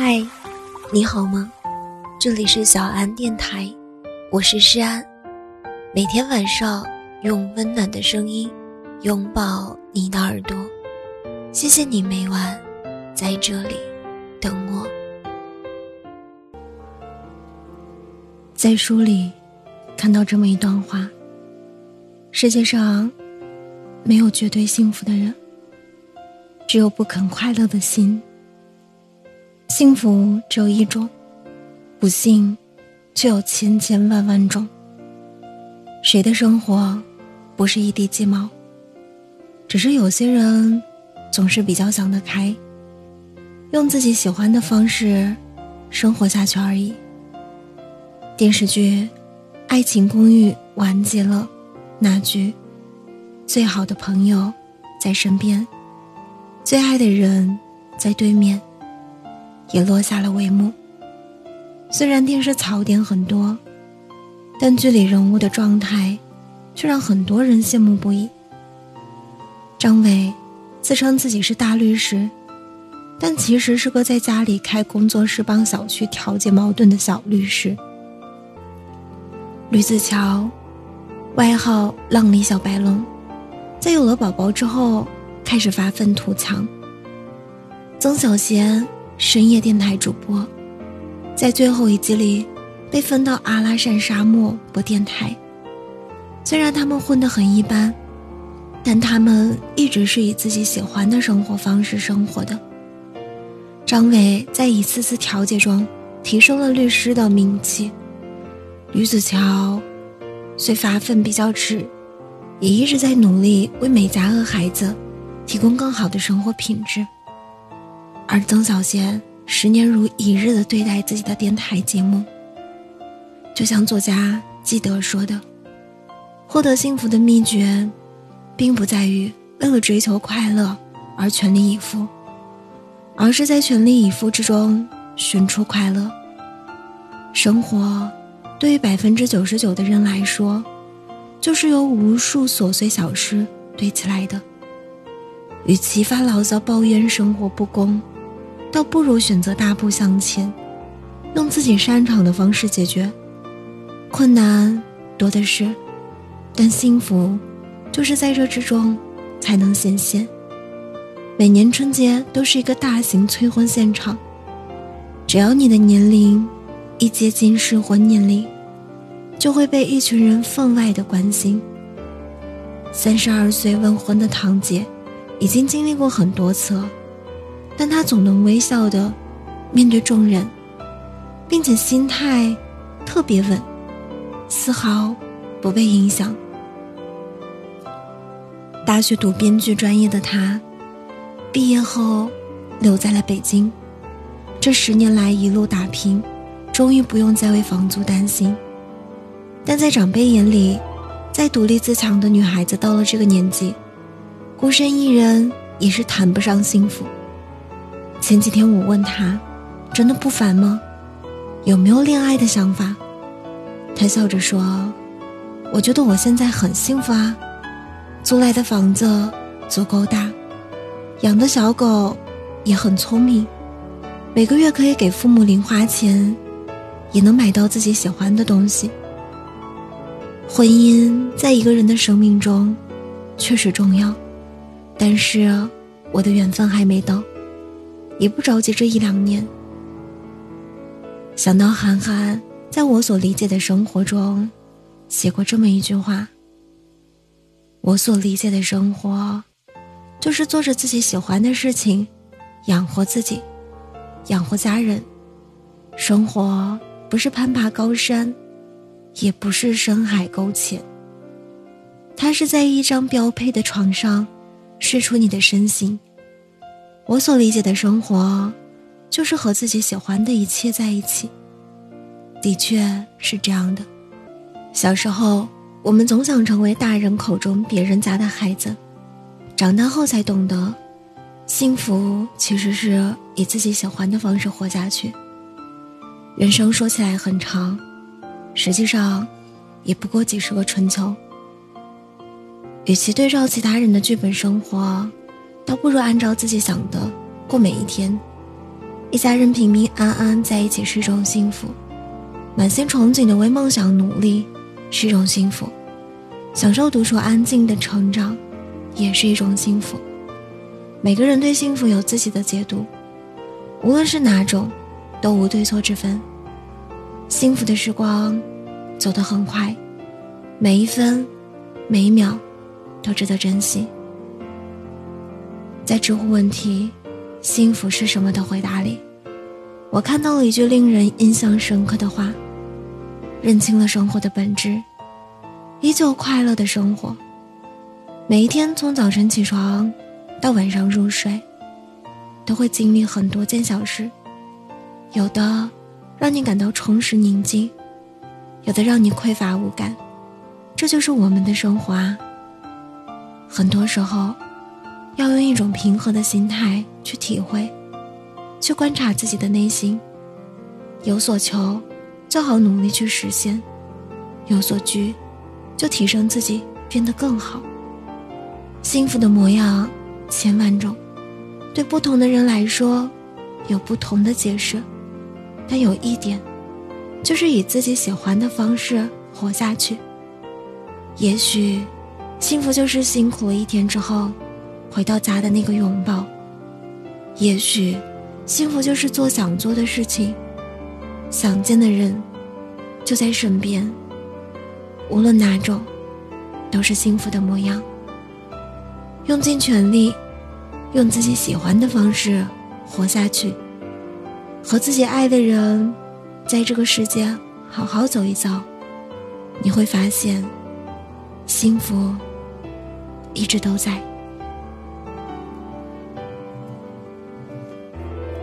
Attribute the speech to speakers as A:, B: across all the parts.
A: 嗨，你好吗？这里是小安电台，我是诗安。每天晚上用温暖的声音拥抱你的耳朵，谢谢你每晚在这里等我。在书里看到这么一段话：世界上没有绝对幸福的人，只有不肯快乐的心。幸福只有一种，不幸却有千千万万种。谁的生活不是一地鸡毛？只是有些人总是比较想得开，用自己喜欢的方式生活下去而已。电视剧《爱情公寓》完结了，那句“最好的朋友在身边，最爱的人在对面”。也落下了帷幕。虽然电视槽点很多，但剧里人物的状态却让很多人羡慕不已。张伟自称自己是大律师，但其实是个在家里开工作室帮小区调解矛盾的小律师。吕子乔，外号“浪里小白龙”，在有了宝宝之后开始发愤图强。曾小贤。深夜电台主播，在最后一集里被分到阿拉善沙漠播电台。虽然他们混得很一般，但他们一直是以自己喜欢的生活方式生活的。张伟在一次次调解中提升了律师的名气。吕子乔虽发奋比较迟，也一直在努力为每家和孩子提供更好的生活品质。而曾小贤十年如一日的对待自己的电台节目，就像作家基德说的：“获得幸福的秘诀，并不在于为了追求快乐而全力以赴，而是在全力以赴之中寻出快乐。生活对于百分之九十九的人来说，就是由无数琐碎小事堆起来的。与其发牢骚抱怨生活不公。”倒不如选择大步向前，用自己擅长的方式解决。困难多的是，但幸福就是在这之中才能显现。每年春节都是一个大型催婚现场，只要你的年龄一接近适婚年龄，就会被一群人分外的关心。三十二岁问婚的堂姐，已经经历过很多次了。但他总能微笑的面对众人，并且心态特别稳，丝毫不被影响。大学读编剧专业的他，毕业后留在了北京。这十年来一路打拼，终于不用再为房租担心。但在长辈眼里，再独立自强的女孩子到了这个年纪，孤身一人也是谈不上幸福。前几天我问他：“真的不烦吗？有没有恋爱的想法？”他笑着说：“我觉得我现在很幸福啊，租来的房子足够大，养的小狗也很聪明，每个月可以给父母零花钱，也能买到自己喜欢的东西。婚姻在一个人的生命中确实重要，但是我的缘分还没到。”也不着急这一两年。想到韩寒在我所理解的生活中，写过这么一句话：“我所理解的生活，就是做着自己喜欢的事情，养活自己，养活家人。生活不是攀爬高山，也不是深海沟浅。它是在一张标配的床上，睡出你的身形。”我所理解的生活，就是和自己喜欢的一切在一起。的确是这样的。小时候，我们总想成为大人口中别人家的孩子，长大后才懂得，幸福其实是以自己喜欢的方式活下去。人生说起来很长，实际上，也不过几十个春秋。与其对照其他人的剧本生活。倒不如按照自己想的过每一天，一家人平平安安在一起是一种幸福，满心憧憬的为梦想努力是一种幸福，享受独处安静的成长也是一种幸福。每个人对幸福有自己的解读，无论是哪种，都无对错之分。幸福的时光走得很快，每一分每一秒都值得珍惜。在知乎问题“幸福是什么”的回答里，我看到了一句令人印象深刻的话：认清了生活的本质，依旧快乐的生活。每一天从早晨起床。到晚上入睡，都会经历很多件小事，有的让你感到充实宁静，有的让你匮乏无感，这就是我们的生活啊。很多时候，要用一种平和的心态去体会，去观察自己的内心。有所求，就好努力去实现；有所惧，就提升自己，变得更好。幸福的模样。千万种，对不同的人来说，有不同的解释。但有一点，就是以自己喜欢的方式活下去。也许，幸福就是辛苦了一天之后，回到家的那个拥抱。也许，幸福就是做想做的事情，想见的人就在身边。无论哪种，都是幸福的模样。用尽全力，用自己喜欢的方式活下去，和自己爱的人，在这个世界好好走一遭，你会发现，幸福一直都在。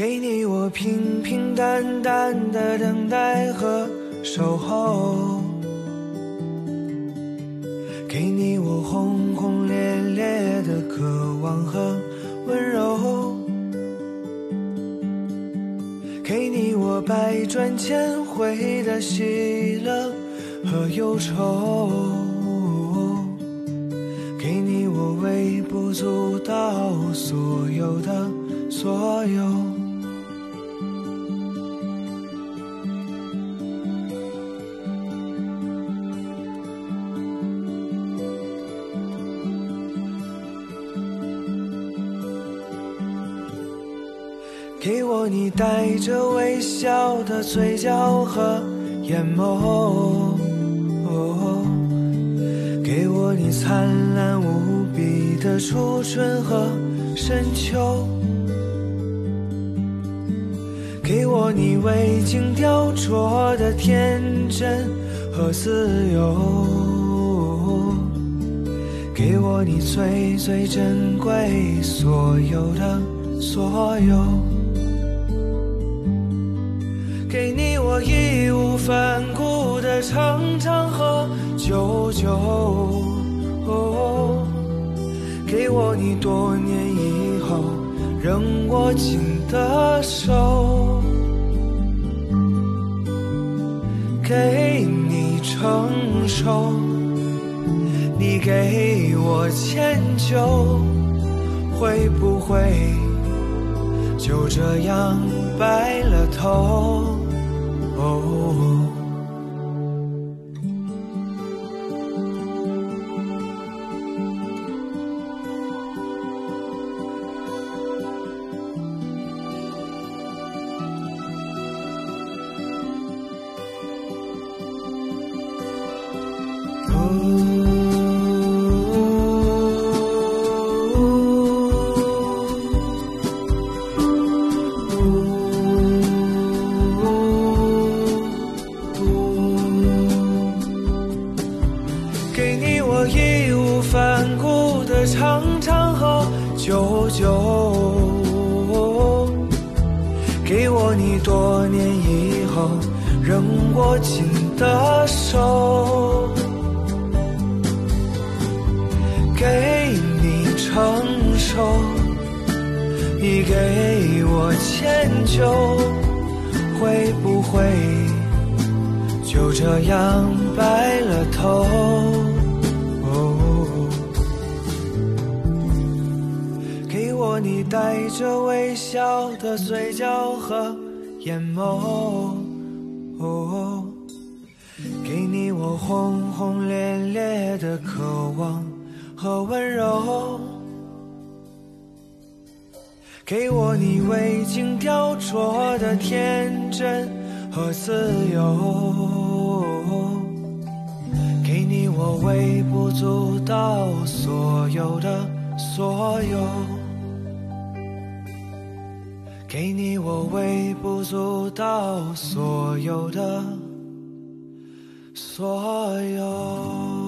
B: 给你我平平淡淡的等待和。守候，给你我轰轰烈烈的渴望和温柔，给你我百转千回的喜乐和忧愁，给你我微不足道所有的所有。给我你带着微笑的嘴角和眼眸，给我你灿烂无比的初春和深秋，给我你未经雕琢的天真和自由，给我你最最珍贵所有的所有。给你我义无反顾的成长和久久，给我你多年以后仍握紧的手，给你成熟，你给我迁就，会不会就这样白了头？oh. 义无反顾。的长长和久久。给我你多年以后仍握紧的手，给你成熟，你给我迁就，会不会就这样白了头？你带着微笑的嘴角和眼眸，给你我轰轰烈烈的渴望和温柔，给我你未经雕琢的天真和自由，给你我微不足道所有的所有。给你我微不足道所有的所有。